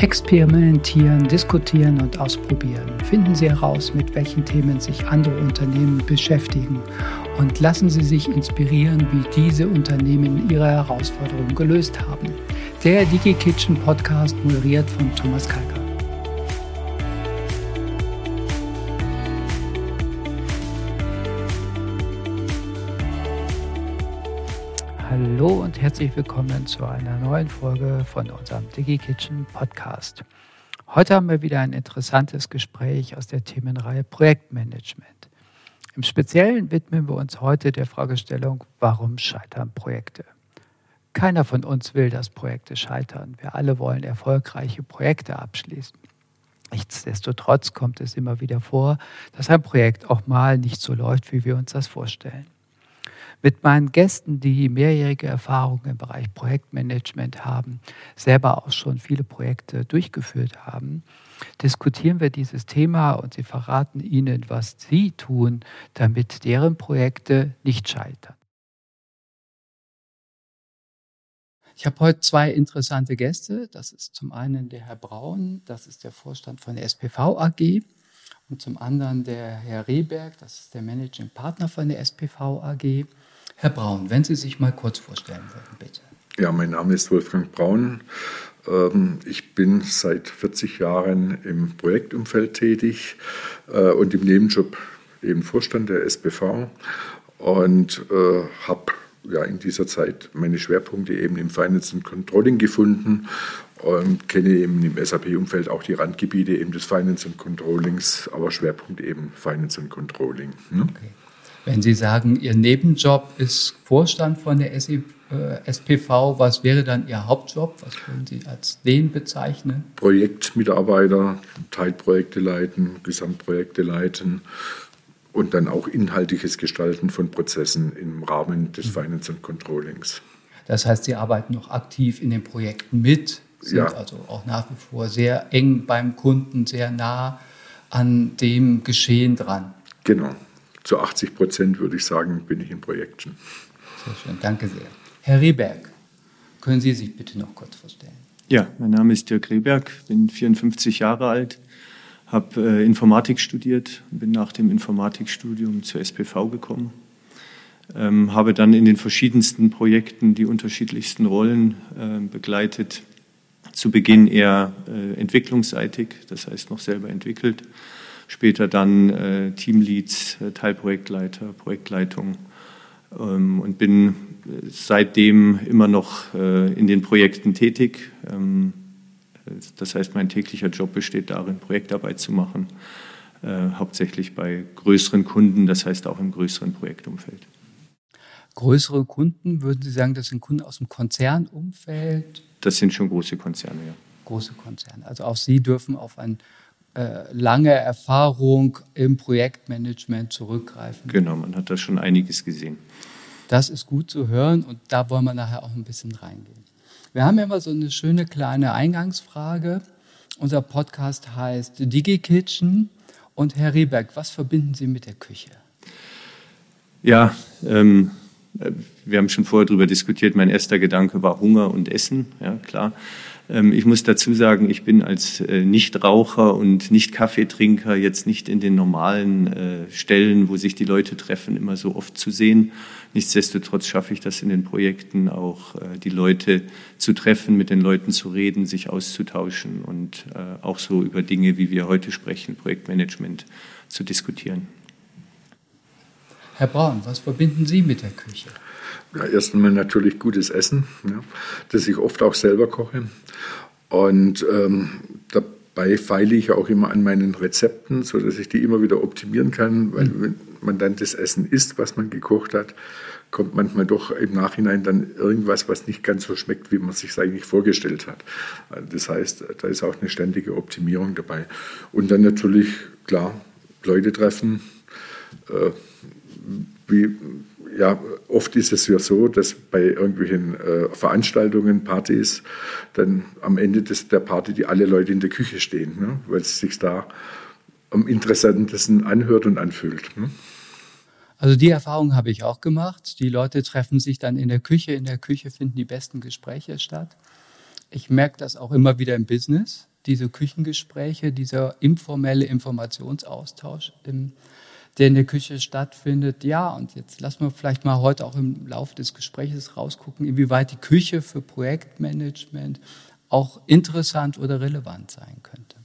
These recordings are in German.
Experimentieren, diskutieren und ausprobieren. Finden Sie heraus, mit welchen Themen sich andere Unternehmen beschäftigen und lassen Sie sich inspirieren, wie diese Unternehmen ihre Herausforderungen gelöst haben. Der DigiKitchen Podcast moderiert von Thomas Kalker. Hallo und herzlich willkommen zu einer neuen Folge von unserem DigiKitchen Podcast. Heute haben wir wieder ein interessantes Gespräch aus der Themenreihe Projektmanagement. Im Speziellen widmen wir uns heute der Fragestellung, warum scheitern Projekte? Keiner von uns will, dass Projekte scheitern. Wir alle wollen erfolgreiche Projekte abschließen. Nichtsdestotrotz kommt es immer wieder vor, dass ein Projekt auch mal nicht so läuft, wie wir uns das vorstellen. Mit meinen Gästen, die mehrjährige Erfahrung im Bereich Projektmanagement haben, selber auch schon viele Projekte durchgeführt haben, diskutieren wir dieses Thema und sie verraten Ihnen, was Sie tun, damit deren Projekte nicht scheitern. Ich habe heute zwei interessante Gäste. Das ist zum einen der Herr Braun, das ist der Vorstand von der SPV AG. Und zum anderen der Herr Rehberg, das ist der Managing Partner von der SPV AG. Herr Braun, wenn Sie sich mal kurz vorstellen würden, bitte. Ja, mein Name ist Wolfgang Braun. Ähm, ich bin seit 40 Jahren im Projektumfeld tätig äh, und im Nebenjob eben Vorstand der SPV und äh, habe ja, in dieser Zeit meine Schwerpunkte eben im Finance und Controlling gefunden und kenne eben im SAP-Umfeld auch die Randgebiete eben des Finance und Controllings, aber Schwerpunkt eben Finance und Controlling. Ne? Okay. Wenn Sie sagen, Ihr Nebenjob ist Vorstand von der SPV, äh, was wäre dann Ihr Hauptjob? Was würden Sie als den bezeichnen? Projektmitarbeiter, Teilprojekte leiten, Gesamtprojekte leiten und dann auch inhaltliches Gestalten von Prozessen im Rahmen des mhm. Finance und Controllings. Das heißt, Sie arbeiten noch aktiv in den Projekten mit, sind ja. also auch nach wie vor sehr eng beim Kunden, sehr nah an dem Geschehen dran. Genau zu 80 Prozent, würde ich sagen, bin ich in Projekten. Sehr schön, danke sehr. Herr Rehberg, können Sie sich bitte noch kurz vorstellen? Ja, mein Name ist Dirk Rehberg, bin 54 Jahre alt, habe äh, Informatik studiert, bin nach dem Informatikstudium zur SPV gekommen, ähm, habe dann in den verschiedensten Projekten die unterschiedlichsten Rollen äh, begleitet. Zu Beginn eher äh, entwicklungsseitig, das heißt noch selber entwickelt später dann äh, Teamleads, äh, Teilprojektleiter, Projektleitung ähm, und bin seitdem immer noch äh, in den Projekten tätig. Ähm, das heißt, mein täglicher Job besteht darin, Projektarbeit zu machen, äh, hauptsächlich bei größeren Kunden, das heißt auch im größeren Projektumfeld. Größere Kunden, würden Sie sagen, das sind Kunden aus dem Konzernumfeld? Das sind schon große Konzerne, ja. Große Konzerne. Also auch Sie dürfen auf ein lange Erfahrung im Projektmanagement zurückgreifen. Genau, man hat da schon einiges gesehen. Das ist gut zu hören und da wollen wir nachher auch ein bisschen reingehen. Wir haben ja immer so eine schöne kleine Eingangsfrage. Unser Podcast heißt DigiKitchen. Und Herr Rehberg, was verbinden Sie mit der Küche? Ja, ähm, wir haben schon vorher darüber diskutiert. Mein erster Gedanke war Hunger und Essen, ja klar. Ähm, ich muss dazu sagen, ich bin als äh, Nichtraucher und Nicht-Kaffeetrinker jetzt nicht in den normalen äh, Stellen, wo sich die Leute treffen, immer so oft zu sehen. Nichtsdestotrotz schaffe ich das in den Projekten auch, äh, die Leute zu treffen, mit den Leuten zu reden, sich auszutauschen und auch so über Dinge, wie wir heute sprechen, Projektmanagement zu diskutieren. Herr Braun, was verbinden Sie mit der Küche? Ja, erst einmal natürlich gutes Essen, ja, das ich oft auch selber koche. Und ähm, dabei feile ich auch immer an meinen Rezepten, sodass ich die immer wieder optimieren kann, weil mhm. wenn man dann das Essen isst, was man gekocht hat, kommt manchmal doch im Nachhinein dann irgendwas, was nicht ganz so schmeckt, wie man es sich eigentlich vorgestellt hat. Das heißt, da ist auch eine ständige Optimierung dabei. Und dann natürlich, klar, Leute treffen, äh, wie ja, oft ist es ja so, dass bei irgendwelchen äh, Veranstaltungen, Partys, dann am Ende des, der Party die alle Leute in der Küche stehen, ne? weil es sich da am interessantesten anhört und anfühlt. Ne? Also die Erfahrung habe ich auch gemacht. Die Leute treffen sich dann in der Küche. In der Küche finden die besten Gespräche statt. ich merke das auch immer wieder im Business, diese Küchengespräche, dieser informelle Informationsaustausch, der in der Küche stattfindet. Ja, und jetzt lassen wir vielleicht mal heute auch im Laufe des Gesprächs rausgucken, inwieweit die Küche für Projektmanagement auch interessant oder relevant sein könnte.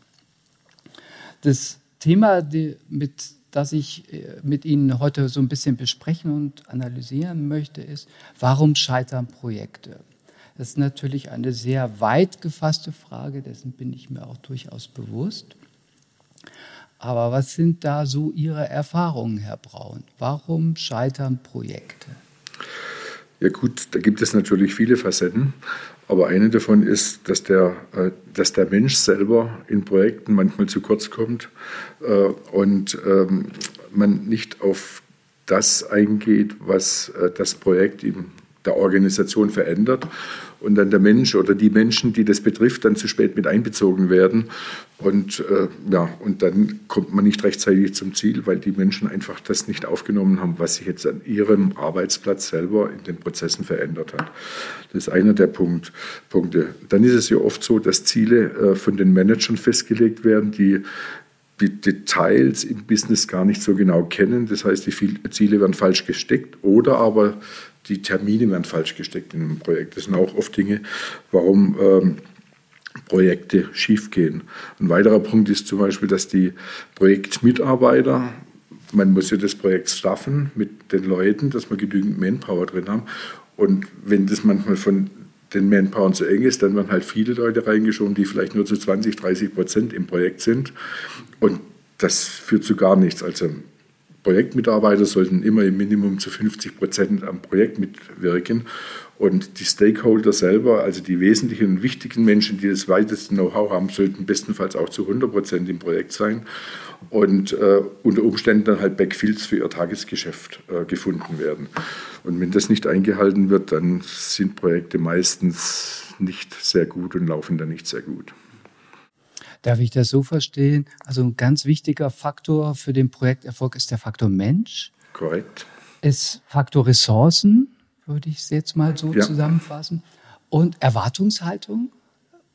Das Thema, die, mit, das ich äh, mit Ihnen heute so ein bisschen besprechen und analysieren möchte, ist, warum scheitern Projekte? Das ist natürlich eine sehr weit gefasste Frage, dessen bin ich mir auch durchaus bewusst. Aber was sind da so Ihre Erfahrungen, Herr Braun? Warum scheitern Projekte? Ja gut, da gibt es natürlich viele Facetten. Aber eine davon ist, dass der, äh, dass der Mensch selber in Projekten manchmal zu kurz kommt äh, und ähm, man nicht auf das eingeht, was äh, das Projekt ihm der Organisation verändert und dann der Mensch oder die Menschen, die das betrifft, dann zu spät mit einbezogen werden. Und, äh, ja, und dann kommt man nicht rechtzeitig zum Ziel, weil die Menschen einfach das nicht aufgenommen haben, was sich jetzt an ihrem Arbeitsplatz selber in den Prozessen verändert hat. Das ist einer der Punkt, Punkte. Dann ist es ja oft so, dass Ziele äh, von den Managern festgelegt werden, die die Details im Business gar nicht so genau kennen. Das heißt, die Ziele werden falsch gesteckt oder aber die Termine werden falsch gesteckt in einem Projekt. Das sind auch oft Dinge, warum ähm, Projekte schiefgehen. Ein weiterer Punkt ist zum Beispiel, dass die Projektmitarbeiter, man muss ja das Projekt staffen mit den Leuten, dass wir genügend Manpower drin haben. Und wenn das manchmal von den Manpower zu eng ist, dann werden halt viele Leute reingeschoben, die vielleicht nur zu 20, 30 Prozent im Projekt sind. Und das führt zu gar nichts. Also Projektmitarbeiter sollten immer im Minimum zu 50 Prozent am Projekt mitwirken. Und die Stakeholder selber, also die wesentlichen und wichtigen Menschen, die das weiteste Know-how haben, sollten bestenfalls auch zu 100 Prozent im Projekt sein und äh, unter Umständen dann halt Backfields für ihr Tagesgeschäft äh, gefunden werden. Und wenn das nicht eingehalten wird, dann sind Projekte meistens nicht sehr gut und laufen dann nicht sehr gut. Darf ich das so verstehen? Also ein ganz wichtiger Faktor für den Projekterfolg ist der Faktor Mensch. Korrekt. Ist Faktor Ressourcen, würde ich es jetzt mal so ja. zusammenfassen. Und Erwartungshaltung,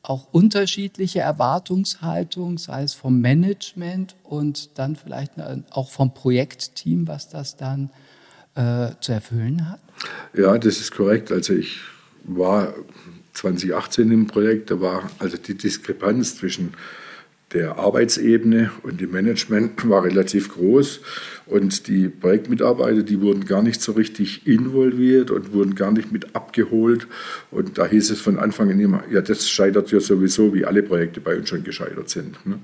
auch unterschiedliche Erwartungshaltung, sei es vom Management und dann vielleicht auch vom Projektteam, was das dann äh, zu erfüllen hat? Ja, das ist korrekt. Also ich war 2018 im Projekt, da war also die Diskrepanz zwischen der Arbeitsebene und dem Management war relativ groß und die Projektmitarbeiter, die wurden gar nicht so richtig involviert und wurden gar nicht mit abgeholt und da hieß es von Anfang an immer, ja das scheitert ja sowieso, wie alle Projekte bei uns schon gescheitert sind. Ne?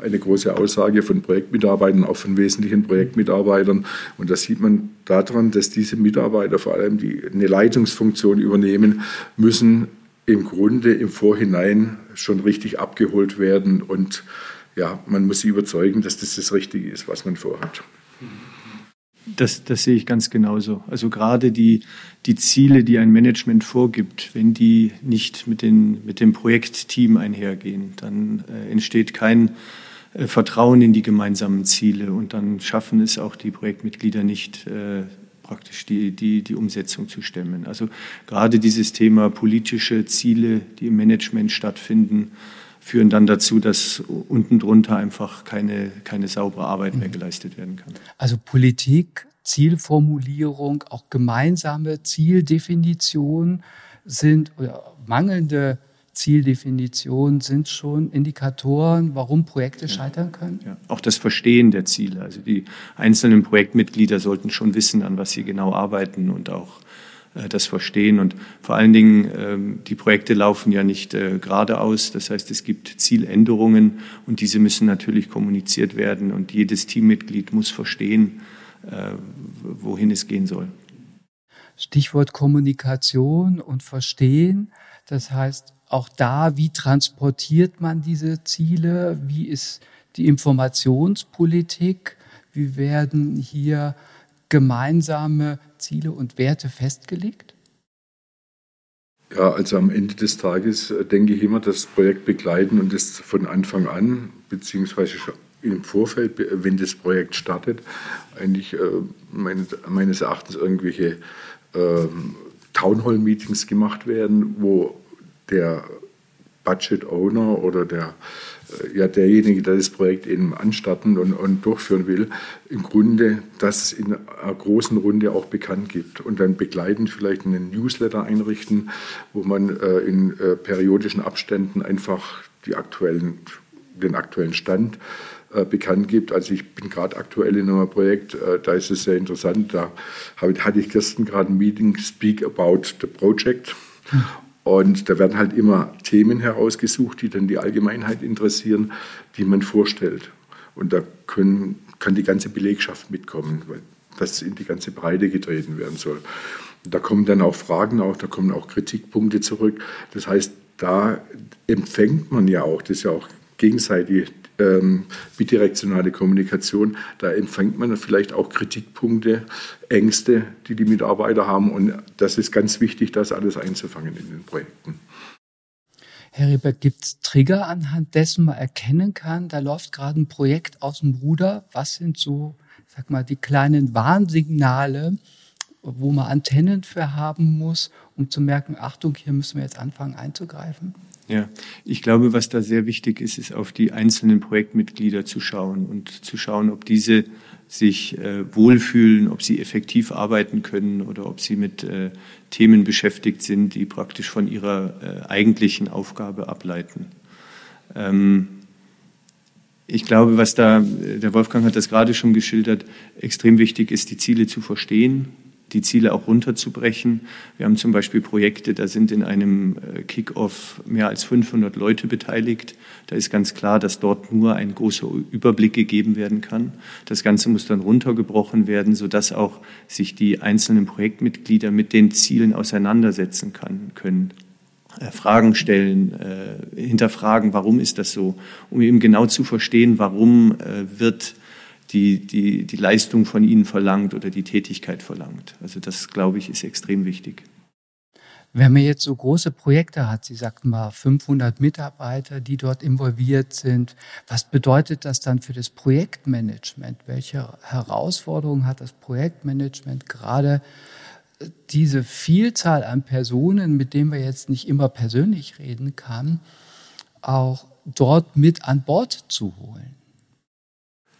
Eine große Aussage von Projektmitarbeitern, auch von wesentlichen Projektmitarbeitern und das sieht man daran, dass diese Mitarbeiter vor allem, die eine Leitungsfunktion übernehmen, müssen im Grunde im Vorhinein schon richtig abgeholt werden und ja, man muss sie überzeugen, dass das das Richtige ist, was man vorhat. Das, das sehe ich ganz genauso. Also gerade die, die Ziele, die ein Management vorgibt, wenn die nicht mit, den, mit dem Projektteam einhergehen, dann äh, entsteht kein äh, Vertrauen in die gemeinsamen Ziele und dann schaffen es auch die Projektmitglieder nicht, äh, praktisch die, die, die Umsetzung zu stemmen. Also gerade dieses Thema politische Ziele, die im Management stattfinden, führen dann dazu, dass unten drunter einfach keine, keine saubere Arbeit mehr mhm. geleistet werden kann. Also Politik, Zielformulierung, auch gemeinsame Zieldefinition sind oder mangelnde Zieldefinition sind schon Indikatoren, warum Projekte scheitern können? Ja, auch das Verstehen der Ziele. Also die einzelnen Projektmitglieder sollten schon wissen, an was sie genau arbeiten und auch äh, das verstehen. Und vor allen Dingen, ähm, die Projekte laufen ja nicht äh, geradeaus. Das heißt, es gibt Zieländerungen und diese müssen natürlich kommuniziert werden und jedes Teammitglied muss verstehen, äh, wohin es gehen soll. Stichwort Kommunikation und Verstehen. Das heißt, auch da, wie transportiert man diese Ziele? Wie ist die Informationspolitik? Wie werden hier gemeinsame Ziele und Werte festgelegt? Ja, also am Ende des Tages äh, denke ich immer, das Projekt begleiten und das von Anfang an, beziehungsweise schon im Vorfeld, wenn das Projekt startet, eigentlich äh, meines, meines Erachtens irgendwelche äh, Townhall-Meetings gemacht werden, wo der Budget Owner oder der, äh, ja, derjenige, der das Projekt eben anstarten und, und durchführen will, im Grunde das in einer großen Runde auch bekannt gibt und dann begleitend vielleicht einen Newsletter einrichten, wo man äh, in äh, periodischen Abständen einfach die aktuellen, den aktuellen Stand äh, bekannt gibt. Also ich bin gerade aktuell in einem Projekt, äh, da ist es sehr interessant. Da hatte ich gestern gerade ein Meeting, Speak About the Project. Und da werden halt immer Themen herausgesucht, die dann die Allgemeinheit interessieren, die man vorstellt. Und da können, kann die ganze Belegschaft mitkommen, weil das in die ganze Breite getreten werden soll. da kommen dann auch Fragen, auch, da kommen auch Kritikpunkte zurück. Das heißt, da empfängt man ja auch, das ist ja auch gegenseitig ähm, bidirektionale Kommunikation, da empfängt man vielleicht auch Kritikpunkte, Ängste, die die Mitarbeiter haben. Und das ist ganz wichtig, das alles einzufangen in den Projekten. Herr Rieber, gibt es Trigger, anhand dessen man erkennen kann, da läuft gerade ein Projekt aus dem Ruder? Was sind so, sag mal, die kleinen Warnsignale, wo man Antennen für haben muss, um zu merken, Achtung, hier müssen wir jetzt anfangen einzugreifen? Ja, ich glaube, was da sehr wichtig ist, ist auf die einzelnen Projektmitglieder zu schauen und zu schauen, ob diese sich äh, wohlfühlen, ob sie effektiv arbeiten können oder ob sie mit äh, Themen beschäftigt sind, die praktisch von ihrer äh, eigentlichen Aufgabe ableiten. Ähm, ich glaube, was da, der Wolfgang hat das gerade schon geschildert, extrem wichtig ist, die Ziele zu verstehen, die Ziele auch runterzubrechen. Wir haben zum Beispiel Projekte, da sind in einem äh, Kick-off mehr als 500 Leute beteiligt. Da ist ganz klar, dass dort nur ein großer Überblick gegeben werden kann. Das Ganze muss dann runtergebrochen werden, sodass auch sich die einzelnen Projektmitglieder mit den Zielen auseinandersetzen kann, können. Äh, Fragen stellen, äh, hinterfragen, warum ist das so, um eben genau zu verstehen, warum wird die, die, die Leistung von ihnen verlangt oder die Tätigkeit verlangt. Also das, glaube ich, ist extrem wichtig. Wenn man jetzt so große Projekte hat, Sie sagten mal 500 Mitarbeiter, die dort involviert sind, was bedeutet das dann für das Projektmanagement? Welche Herausforderungen hat das Projektmanagement gerade äh, diese Vielzahl an Personen, mit denen wir jetzt nicht immer persönlich reden kann, auch dort mit an Bord zu holen?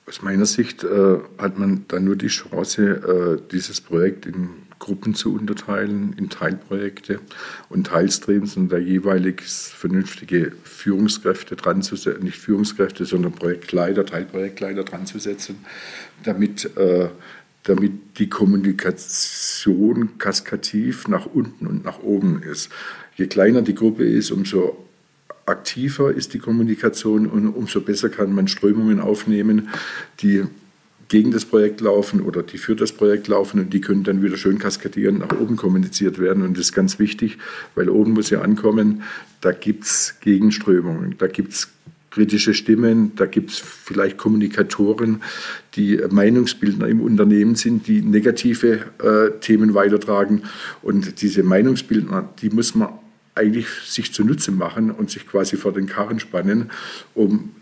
Aus meiner Sicht äh, hat man dann nur die Chance, äh, dieses Projekt in Gruppen zu unterteilen, in Teilprojekte und Teilstreams und da jeweilig vernünftige Führungskräfte dran zu setzen, nicht Führungskräfte, sondern Projektleiter, Teilprojektleiter dran zu setzen, damit, äh, damit die Kommunikation kaskativ nach unten und nach oben ist. Je kleiner die Gruppe ist, umso aktiver ist die Kommunikation und umso besser kann man Strömungen aufnehmen, die gegen das Projekt laufen oder die für das Projekt laufen und die können dann wieder schön kaskadieren nach oben kommuniziert werden. Und das ist ganz wichtig, weil oben muss ja ankommen, da gibt es Gegenströmungen, da gibt es kritische Stimmen, da gibt es vielleicht Kommunikatoren, die Meinungsbildner im Unternehmen sind, die negative äh, Themen weitertragen. Und diese Meinungsbildner, die muss man eigentlich sich zunutze machen und sich quasi vor den Karren spannen, um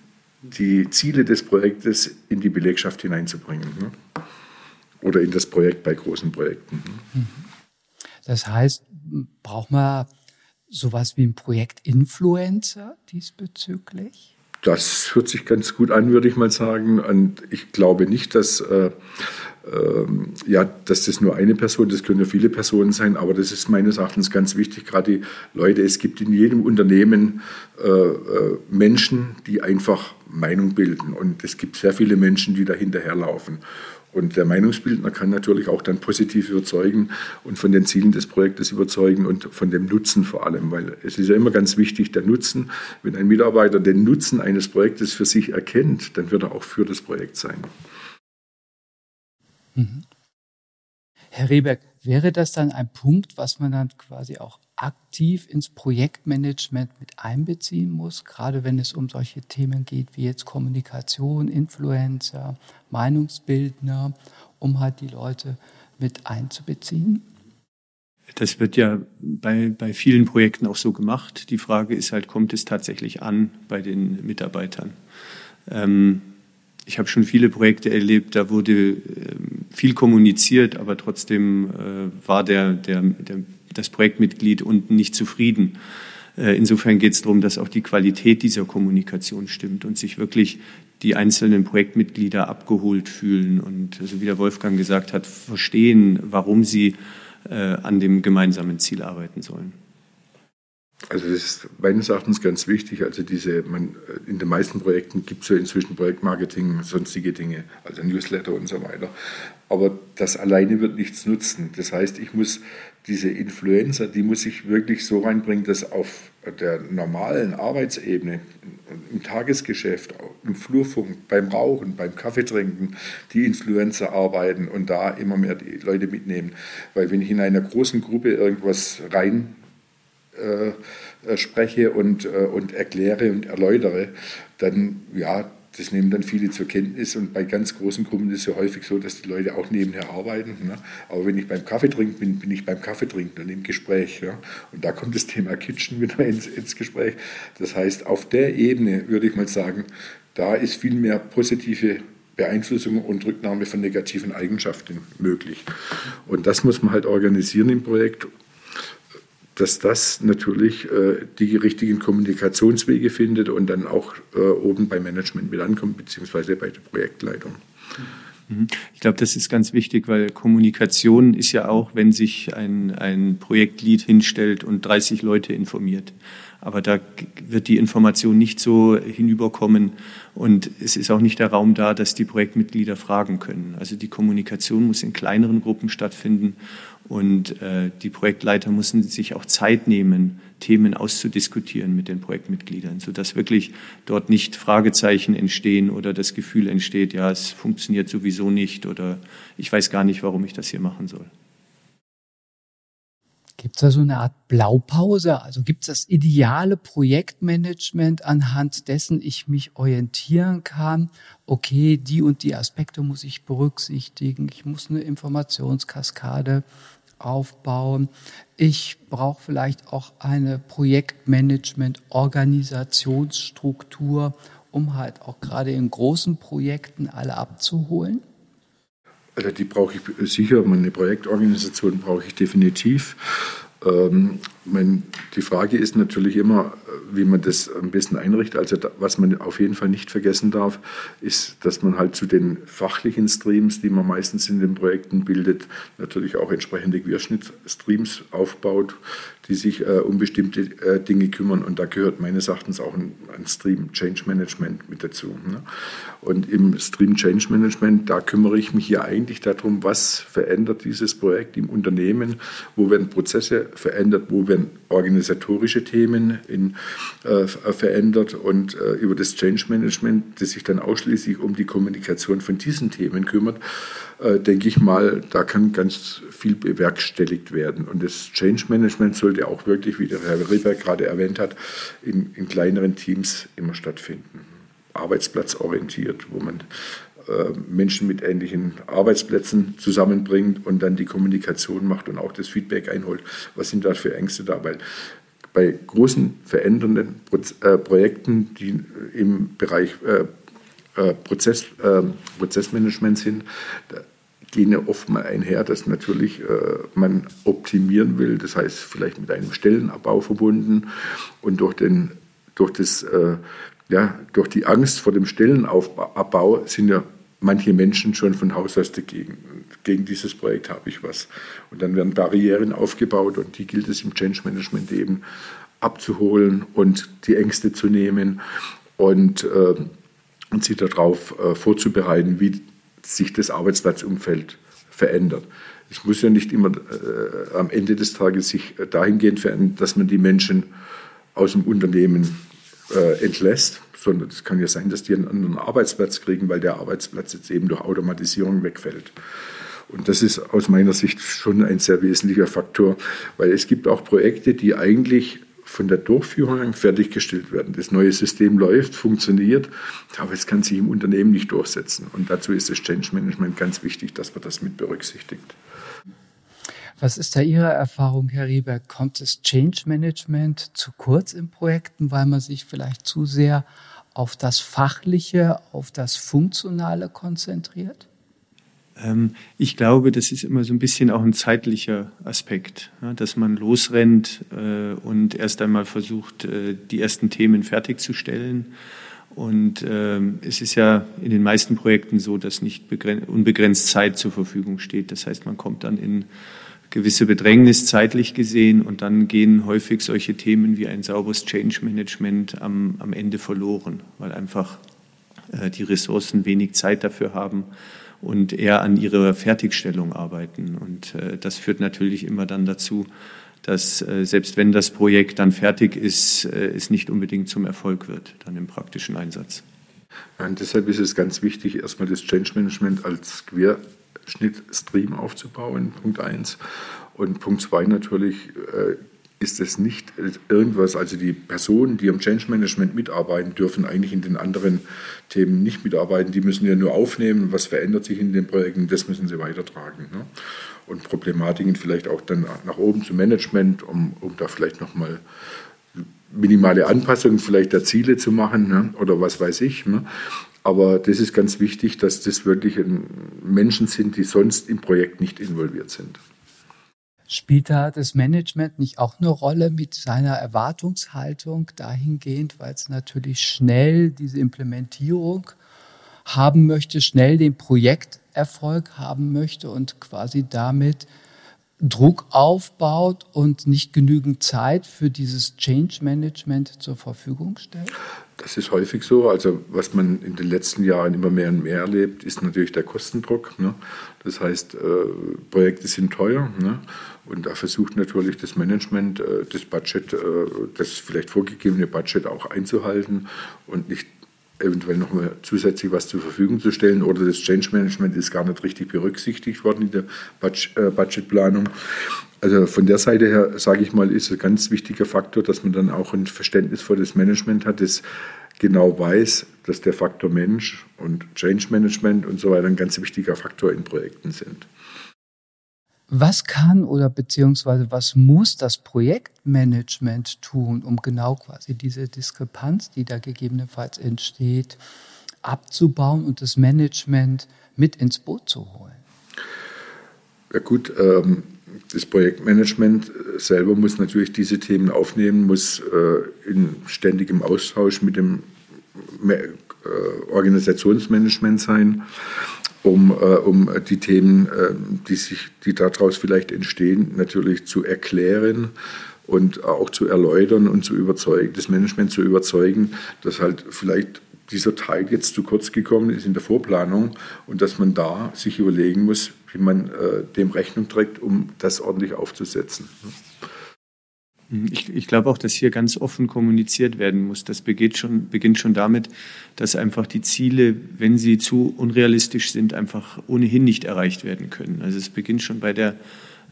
die Ziele des Projektes in die Belegschaft hineinzubringen. Ne? Oder in das Projekt bei großen Projekten. Ne? Mhm. Das heißt, braucht man sowas wie ein Projektinfluencer diesbezüglich? Das hört sich ganz gut an, würde ich mal sagen. Und ich glaube nicht, dass äh, ähm, ja, dass das nur eine Person, das können ja viele Personen sein, aber das ist meines Erachtens ganz wichtig, gerade die Leute, es gibt in jedem Unternehmen äh, äh, Menschen, die einfach Meinung bilden und es gibt sehr viele Menschen, die da hinterherlaufen. Und der Meinungsbildner kann natürlich auch dann positiv überzeugen und von den Zielen des Projektes überzeugen und von dem Nutzen vor allem, weil es ist ja immer ganz wichtig, der Nutzen. Wenn ein Mitarbeiter den Nutzen eines Projektes für sich erkennt, dann wird er auch für das Projekt sein. Mhm. Herr Rehberg, wäre das dann ein Punkt, was man dann quasi auch aktiv ins Projektmanagement mit einbeziehen muss, gerade wenn es um solche Themen geht wie jetzt Kommunikation, Influencer, Meinungsbildner, um halt die Leute mit einzubeziehen? Das wird ja bei, bei vielen Projekten auch so gemacht. Die Frage ist halt, kommt es tatsächlich an bei den Mitarbeitern? Ähm, ich habe schon viele Projekte erlebt, da wurde ähm, viel kommuniziert, aber trotzdem äh, war der, der, der, das Projektmitglied unten nicht zufrieden. Äh, insofern geht es darum, dass auch die Qualität dieser Kommunikation stimmt und sich wirklich die einzelnen Projektmitglieder abgeholt fühlen und, also wie der Wolfgang gesagt hat, verstehen, warum sie äh, an dem gemeinsamen Ziel arbeiten sollen. Also das ist meines Erachtens ganz wichtig. Also diese, man, in den meisten Projekten gibt es ja inzwischen Projektmarketing, sonstige Dinge, also Newsletter und so weiter. Aber das alleine wird nichts nutzen. Das heißt, ich muss diese Influencer, die muss ich wirklich so reinbringen, dass auf der normalen Arbeitsebene, im Tagesgeschäft, im Flurfunk, beim Rauchen, beim Kaffeetrinken, die Influencer arbeiten und da immer mehr die Leute mitnehmen. Weil wenn ich in einer großen Gruppe irgendwas rein äh, spreche und, äh, und erkläre und erläutere, dann ja, das nehmen dann viele zur Kenntnis und bei ganz großen Gruppen ist es ja häufig so, dass die Leute auch nebenher arbeiten. Ne? Aber wenn ich beim Kaffee trinken bin, bin ich beim Kaffee trinken und im Gespräch. Ja? Und da kommt das Thema Kitchen wieder ins, ins Gespräch. Das heißt, auf der Ebene würde ich mal sagen, da ist viel mehr positive Beeinflussung und Rücknahme von negativen Eigenschaften möglich. Und das muss man halt organisieren im Projekt dass das natürlich äh, die richtigen Kommunikationswege findet und dann auch äh, oben beim Management mit ankommt, beziehungsweise bei der Projektleitung. Mhm. Ich glaube, das ist ganz wichtig, weil Kommunikation ist ja auch, wenn sich ein, ein Projektlead hinstellt und 30 Leute informiert. Aber da wird die Information nicht so hinüberkommen und es ist auch nicht der Raum da, dass die Projektmitglieder fragen können. Also die Kommunikation muss in kleineren Gruppen stattfinden und äh, die Projektleiter müssen sich auch Zeit nehmen, Themen auszudiskutieren mit den Projektmitgliedern, sodass wirklich dort nicht Fragezeichen entstehen oder das Gefühl entsteht, ja, es funktioniert sowieso nicht oder ich weiß gar nicht, warum ich das hier machen soll. Gibt es da so eine Art Blaupause? Also gibt es das ideale Projektmanagement, anhand dessen ich mich orientieren kann? Okay, die und die Aspekte muss ich berücksichtigen. Ich muss eine Informationskaskade aufbauen. Ich brauche vielleicht auch eine Projektmanagement-Organisationsstruktur, um halt auch gerade in großen Projekten alle abzuholen. Also die brauche ich sicher, meine Projektorganisation brauche ich definitiv. Ähm, mein, die Frage ist natürlich immer, wie man das am besten einrichtet. Also was man auf jeden Fall nicht vergessen darf, ist, dass man halt zu den fachlichen Streams, die man meistens in den Projekten bildet, natürlich auch entsprechende Querschnittstreams aufbaut, die sich äh, um bestimmte äh, Dinge kümmern. Und da gehört meines Erachtens auch ein, ein Stream Change Management mit dazu. Ne? Und im Stream Change Management, da kümmere ich mich hier eigentlich darum, was verändert dieses Projekt im Unternehmen, wo werden Prozesse verändert, wo werden organisatorische Themen in, äh, verändert und äh, über das Change Management, das sich dann ausschließlich um die Kommunikation von diesen Themen kümmert, äh, denke ich mal, da kann ganz viel bewerkstelligt werden. Und das Change Management sollte auch wirklich, wie der Herr Rieberg gerade erwähnt hat, in, in kleineren Teams immer stattfinden. Arbeitsplatzorientiert, wo man äh, Menschen mit ähnlichen Arbeitsplätzen zusammenbringt und dann die Kommunikation macht und auch das Feedback einholt. Was sind da für Ängste da? Weil bei großen verändernden äh, Projekten, die im Bereich äh, Prozess, Prozessmanagement sind, gehen ja oft mal einher, dass natürlich man optimieren will, das heißt vielleicht mit einem Stellenabbau verbunden und durch, den, durch das ja, durch die Angst vor dem Stellenabbau sind ja manche Menschen schon von Haus aus dagegen. Gegen dieses Projekt habe ich was. Und dann werden Barrieren aufgebaut und die gilt es im Change Management eben abzuholen und die Ängste zu nehmen und, äh, und sie darauf äh, vorzubereiten, wie sich das Arbeitsplatzumfeld verändert. Es muss ja nicht immer äh, am Ende des Tages sich dahingehend verändern, dass man die Menschen aus dem Unternehmen äh, entlässt, sondern es kann ja sein, dass die einen anderen Arbeitsplatz kriegen, weil der Arbeitsplatz jetzt eben durch Automatisierung wegfällt. Und das ist aus meiner Sicht schon ein sehr wesentlicher Faktor, weil es gibt auch Projekte, die eigentlich von der Durchführung fertiggestellt werden. Das neue System läuft, funktioniert, aber es kann sich im Unternehmen nicht durchsetzen. Und dazu ist das Change Management ganz wichtig, dass man das mit berücksichtigt. Was ist da Ihre Erfahrung, Herr Rieberg? Kommt das Change Management zu kurz in Projekten, weil man sich vielleicht zu sehr auf das Fachliche, auf das Funktionale konzentriert? Ähm, ich glaube, das ist immer so ein bisschen auch ein zeitlicher Aspekt, dass man losrennt äh, und erst einmal versucht, äh, die ersten Themen fertigzustellen. Und ähm, es ist ja in den meisten Projekten so, dass nicht unbegrenzt Zeit zur Verfügung steht. Das heißt, man kommt dann in gewisse Bedrängnis zeitlich gesehen und dann gehen häufig solche Themen wie ein sauberes Change Management am, am Ende verloren, weil einfach äh, die Ressourcen wenig Zeit dafür haben und eher an ihrer Fertigstellung arbeiten. Und äh, das führt natürlich immer dann dazu, dass äh, selbst wenn das Projekt dann fertig ist, äh, es nicht unbedingt zum Erfolg wird, dann im praktischen Einsatz. Und deshalb ist es ganz wichtig, erstmal das Change Management als Querschnittstream aufzubauen, Punkt eins. Und Punkt zwei natürlich, äh, ist es nicht irgendwas, also die Personen, die am Change Management mitarbeiten, dürfen eigentlich in den anderen Themen nicht mitarbeiten. Die müssen ja nur aufnehmen, was verändert sich in den Projekten, das müssen sie weitertragen. Ne? Und Problematiken vielleicht auch dann nach oben zum Management, um, um da vielleicht nochmal minimale Anpassungen vielleicht der Ziele zu machen ne? oder was weiß ich. Ne? Aber das ist ganz wichtig, dass das wirklich Menschen sind, die sonst im Projekt nicht involviert sind. Spielt da das Management nicht auch eine Rolle mit seiner Erwartungshaltung dahingehend, weil es natürlich schnell diese Implementierung haben möchte, schnell den Projekterfolg haben möchte und quasi damit Druck aufbaut und nicht genügend Zeit für dieses Change Management zur Verfügung stellt? Das ist häufig so. Also was man in den letzten Jahren immer mehr und mehr erlebt, ist natürlich der Kostendruck. Ne? Das heißt, äh, Projekte sind teuer. Ne? Und da versucht natürlich das Management, äh, das Budget, äh, das vielleicht vorgegebene Budget auch einzuhalten und nicht eventuell noch mal zusätzlich was zur Verfügung zu stellen oder das Change Management ist gar nicht richtig berücksichtigt worden in der äh, Budgetplanung. Also von der Seite her, sage ich mal, ist ein ganz wichtiger Faktor, dass man dann auch ein verständnisvolles Management hat, das genau weiß, dass der Faktor Mensch und Change Management und so weiter ein ganz wichtiger Faktor in Projekten sind. Was kann oder beziehungsweise was muss das Projektmanagement tun, um genau quasi diese Diskrepanz, die da gegebenenfalls entsteht, abzubauen und das Management mit ins Boot zu holen? Ja gut, ähm, das Projektmanagement selber muss natürlich diese Themen aufnehmen, muss äh, in ständigem Austausch mit dem äh, Organisationsmanagement sein um, äh, um die Themen, äh, die, sich, die daraus vielleicht entstehen, natürlich zu erklären und auch zu erläutern und zu überzeugen, das Management zu überzeugen, dass halt vielleicht dieser Teil jetzt zu kurz gekommen ist in der Vorplanung und dass man da sich überlegen muss, wie man äh, dem Rechnung trägt, um das ordentlich aufzusetzen. Ich, ich glaube auch, dass hier ganz offen kommuniziert werden muss. Das beginnt schon, beginnt schon damit, dass einfach die Ziele, wenn sie zu unrealistisch sind, einfach ohnehin nicht erreicht werden können. Also es beginnt schon bei der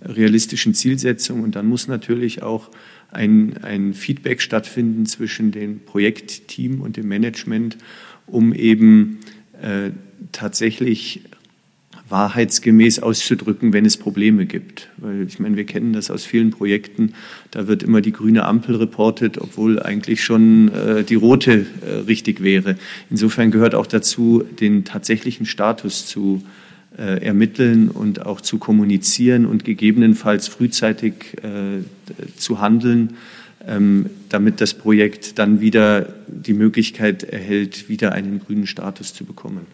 realistischen Zielsetzung und dann muss natürlich auch ein, ein Feedback stattfinden zwischen dem Projektteam und dem Management, um eben äh, tatsächlich wahrheitsgemäß auszudrücken, wenn es Probleme gibt. Weil ich meine, wir kennen das aus vielen Projekten, da wird immer die grüne Ampel reportet, obwohl eigentlich schon äh, die rote äh, richtig wäre. Insofern gehört auch dazu, den tatsächlichen Status zu äh, ermitteln und auch zu kommunizieren und gegebenenfalls frühzeitig äh, zu handeln, ähm, damit das Projekt dann wieder die Möglichkeit erhält, wieder einen grünen Status zu bekommen.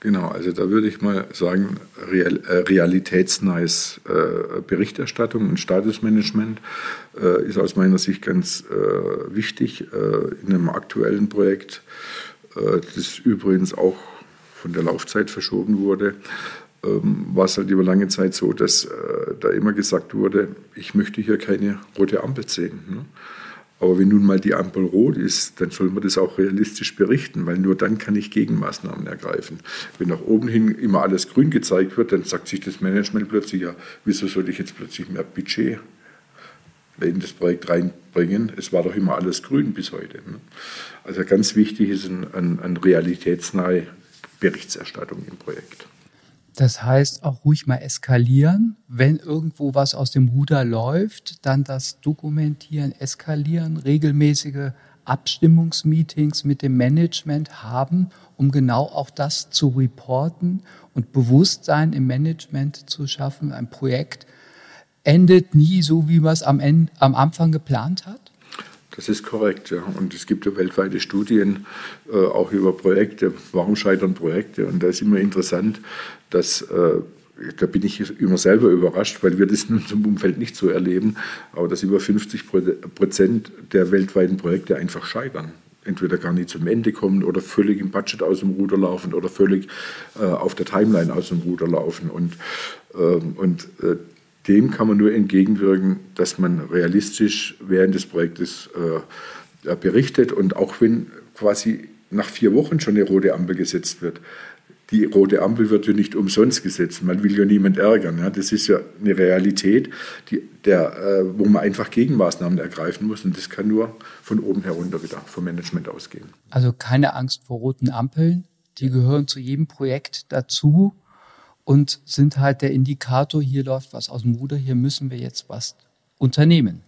Genau, also da würde ich mal sagen, real, äh, realitätsnahes äh, Berichterstattung und Statusmanagement äh, ist aus meiner Sicht ganz äh, wichtig äh, in einem aktuellen Projekt, äh, das übrigens auch von der Laufzeit verschoben wurde. Ähm, war es halt über lange Zeit so, dass da immer gesagt wurde, ich möchte hier keine rote Ampel sehen. Ne? Aber wenn nun mal die Ampel rot ist, dann soll man das auch realistisch berichten, weil nur dann kann ich Gegenmaßnahmen ergreifen. Wenn nach oben hin immer alles grün gezeigt wird, dann sagt sich das Management plötzlich, ja, wieso soll ich jetzt plötzlich mehr Budget in das Projekt reinbringen? Es war doch immer alles grün bis heute. Ne? Also ganz wichtig ist eine ein, ein realitätsnahe Berichterstattung im Projekt. Das heißt auch ruhig mal eskalieren. Wenn irgendwo was aus dem Ruder läuft, dann das dokumentieren, eskalieren, regelmäßige Abstimmungsmeetings mit dem Management haben, um genau auch das zu reporten und Bewusstsein im Management zu schaffen. Ein Projekt endet nie so, wie man es am, am Anfang geplant hat? Das ist korrekt, ja. Und es gibt ja weltweite Studien äh, auch über Projekte. Warum scheitern Projekte? Und da ist immer interessant, dass äh, da bin ich immer selber überrascht, weil wir das in unserem Umfeld nicht so erleben, aber dass über 50 Prozent der weltweiten Projekte einfach scheitern. Entweder gar nicht zum Ende kommen oder völlig im Budget aus dem Ruder laufen oder völlig äh, auf der Timeline aus dem Ruder laufen. Und, ähm, und äh, dem kann man nur entgegenwirken, dass man realistisch während des Projektes äh, berichtet und auch wenn quasi nach vier Wochen schon eine rote Ampel gesetzt wird, die rote Ampel wird ja nicht umsonst gesetzt. Man will ja niemand ärgern. Ja. Das ist ja eine Realität, die, der, äh, wo man einfach Gegenmaßnahmen ergreifen muss. Und das kann nur von oben herunter wieder vom Management ausgehen. Also keine Angst vor roten Ampeln. Die gehören zu jedem Projekt dazu und sind halt der Indikator, hier läuft was aus dem Ruder, hier müssen wir jetzt was unternehmen.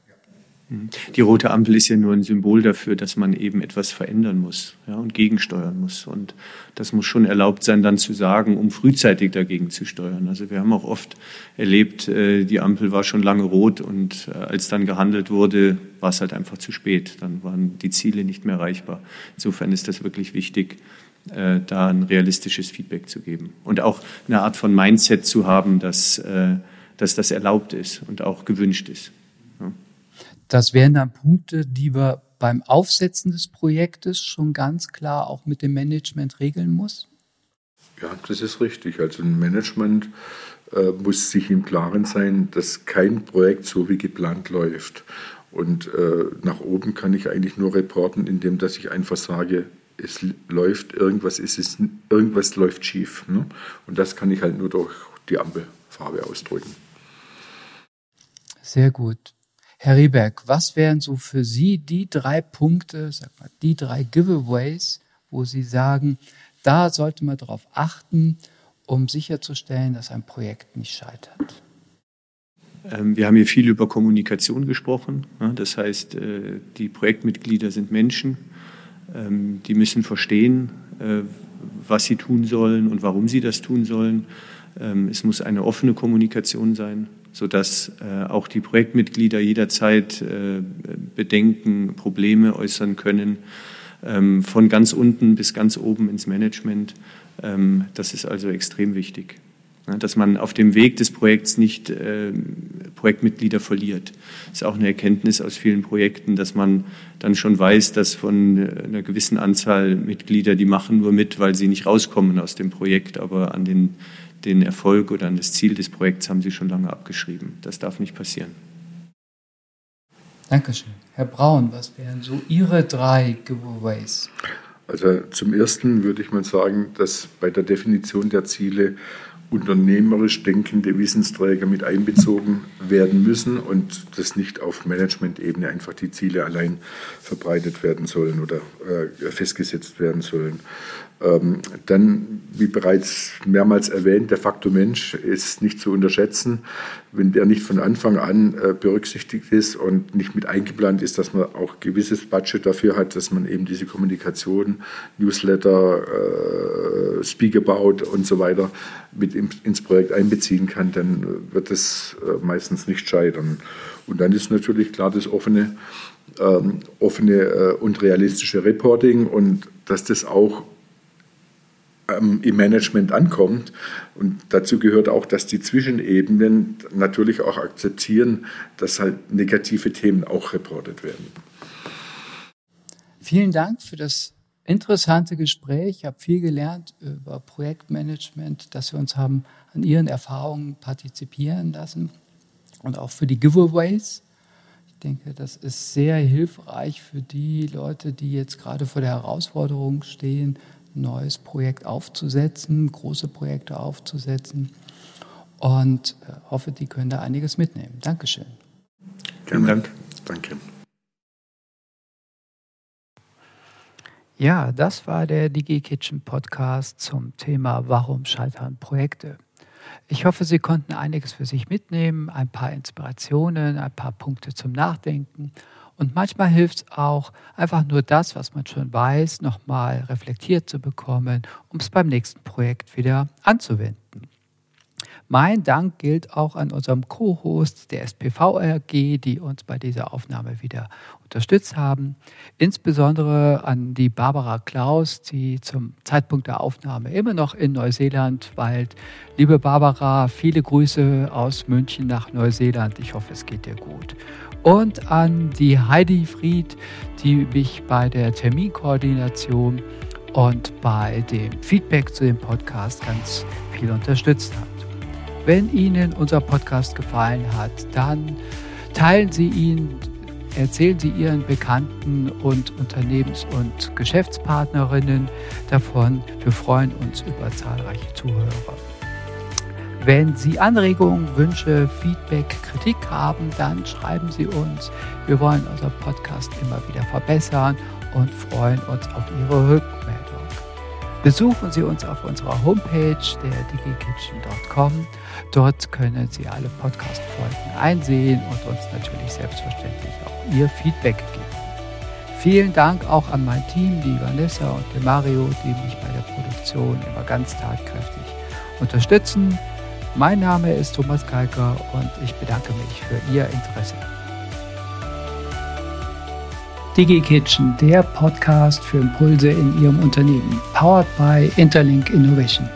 Mhm. Die rote Ampel ist ja nur ein Symbol dafür, dass man eben etwas verändern muss ja, und gegensteuern muss. Und das muss schon erlaubt sein, dann zu sagen, um frühzeitig dagegen zu steuern. Also wir haben auch oft erlebt, äh, die Ampel war schon lange rot und äh, als dann gehandelt wurde, war es halt einfach zu spät. Dann waren die Ziele nicht mehr erreichbar. Insofern ist das wirklich wichtig, äh, da ein realistisches Feedback zu geben und auch eine Art von Mindset zu haben, dass, dass das erlaubt ist und auch gewünscht ist. Das wären dann Punkte, die wir beim Aufsetzen des Projektes schon ganz klar auch mit dem Management regeln muss? Ja, das ist richtig. Also ein Management äh, muss sich im Klaren sein, dass kein Projekt so wie geplant läuft. Und äh, nach oben kann ich eigentlich nur reporten, indem dass ich einfach sage, es läuft irgendwas, ist es, irgendwas läuft schief. Ne? Und das kann ich halt nur durch die Ampelfarbe ausdrücken. Sehr gut. Herr Rieberg, was wären so für Sie die drei Punkte, sag mal, die drei Giveaways, wo Sie sagen, da sollte man darauf achten, um sicherzustellen, dass ein Projekt nicht scheitert? Ähm, wir haben hier viel über Kommunikation gesprochen. Das heißt, äh, die Projektmitglieder sind Menschen. Ähm, die müssen verstehen, äh, was sie tun sollen und warum sie das tun sollen. Ähm, es muss eine offene Kommunikation sein sodass äh, auch die Projektmitglieder jederzeit äh, Bedenken, Probleme äußern können, ähm, von ganz unten bis ganz oben ins Management. Ähm, das ist also extrem wichtig, dass man auf dem Weg des Projekts nicht äh, Projektmitglieder verliert. Das ist auch eine Erkenntnis aus vielen Projekten, dass man dann schon weiß, dass von äh, einer gewissen Anzahl Mitglieder, die machen nur mit, weil sie nicht rauskommen aus dem Projekt, aber an den den Erfolg oder an das Ziel des Projekts haben Sie schon lange abgeschrieben. Das darf nicht passieren. Dankeschön. Herr Braun, was wären so Ihre drei Giveaways? Also zum Ersten würde ich mal sagen, dass bei der Definition der Ziele unternehmerisch denkende Wissensträger mit einbezogen werden müssen und dass nicht auf Management-Ebene einfach die Ziele allein verbreitet werden sollen oder äh, festgesetzt werden sollen. Ähm, dann, wie bereits mehrmals erwähnt, der Faktor Mensch ist nicht zu unterschätzen. Wenn der nicht von Anfang an äh, berücksichtigt ist und nicht mit eingeplant ist, dass man auch gewisses Budget dafür hat, dass man eben diese Kommunikation, Newsletter, äh, Speakabout und so weiter mit ins Projekt einbeziehen kann, dann wird es äh, meistens nicht scheitern. Und dann ist natürlich klar das offene, ähm, offene äh, und realistische Reporting und dass das auch im Management ankommt. Und dazu gehört auch, dass die Zwischenebenen natürlich auch akzeptieren, dass halt negative Themen auch reportet werden. Vielen Dank für das interessante Gespräch. Ich habe viel gelernt über Projektmanagement, dass wir uns haben an Ihren Erfahrungen partizipieren lassen und auch für die Giveaways. Ich denke, das ist sehr hilfreich für die Leute, die jetzt gerade vor der Herausforderung stehen, neues Projekt aufzusetzen, große Projekte aufzusetzen. Und äh, hoffe, die können da einiges mitnehmen. Dankeschön. Vielen Dank. Danke. Ja, das war der DigiKitchen Podcast zum Thema Warum scheitern Projekte. Ich hoffe, Sie konnten einiges für sich mitnehmen, ein paar Inspirationen, ein paar Punkte zum Nachdenken Und manchmal hilft es auch, einfach nur das, was man schon weiß, nochmal reflektiert zu bekommen, um es beim nächsten Projekt wieder anzuwenden. Mein Dank gilt auch an unserem Co-Host der SPVRG, die uns bei dieser Aufnahme wieder unterstützt haben. Insbesondere an die Barbara Klaus, die zum Zeitpunkt der Aufnahme immer noch in Neuseeland weilt. Liebe Barbara, viele Grüße aus München nach Neuseeland. Ich hoffe, es geht dir gut. Und an die Heidi Fried, die mich bei der Terminkoordination und bei dem Feedback zu dem Podcast ganz viel unterstützt hat. Wenn Ihnen unser Podcast gefallen hat, dann teilen Sie ihn, erzählen Sie Ihren Bekannten und Unternehmens- und Geschäftspartnerinnen davon. Wir freuen uns über zahlreiche Zuhörer. Wenn Sie Anregungen, Wünsche, Feedback, Kritik haben, dann schreiben Sie uns. Wir wollen unser Podcast immer wieder verbessern und freuen uns auf Ihre Rückmeldung. Besuchen Sie uns auf unserer Homepage der digikitchen.com. Dort können Sie alle Podcast-Folgen einsehen und uns natürlich selbstverständlich auch Ihr Feedback geben. Vielen Dank auch an mein Team, die Vanessa und der Mario, die mich bei der Produktion immer ganz tatkräftig unterstützen. Mein Name ist Thomas Kalker und ich bedanke mich für Ihr Interesse. DigiKitchen, der Podcast für Impulse in Ihrem Unternehmen, powered by Interlink Innovation.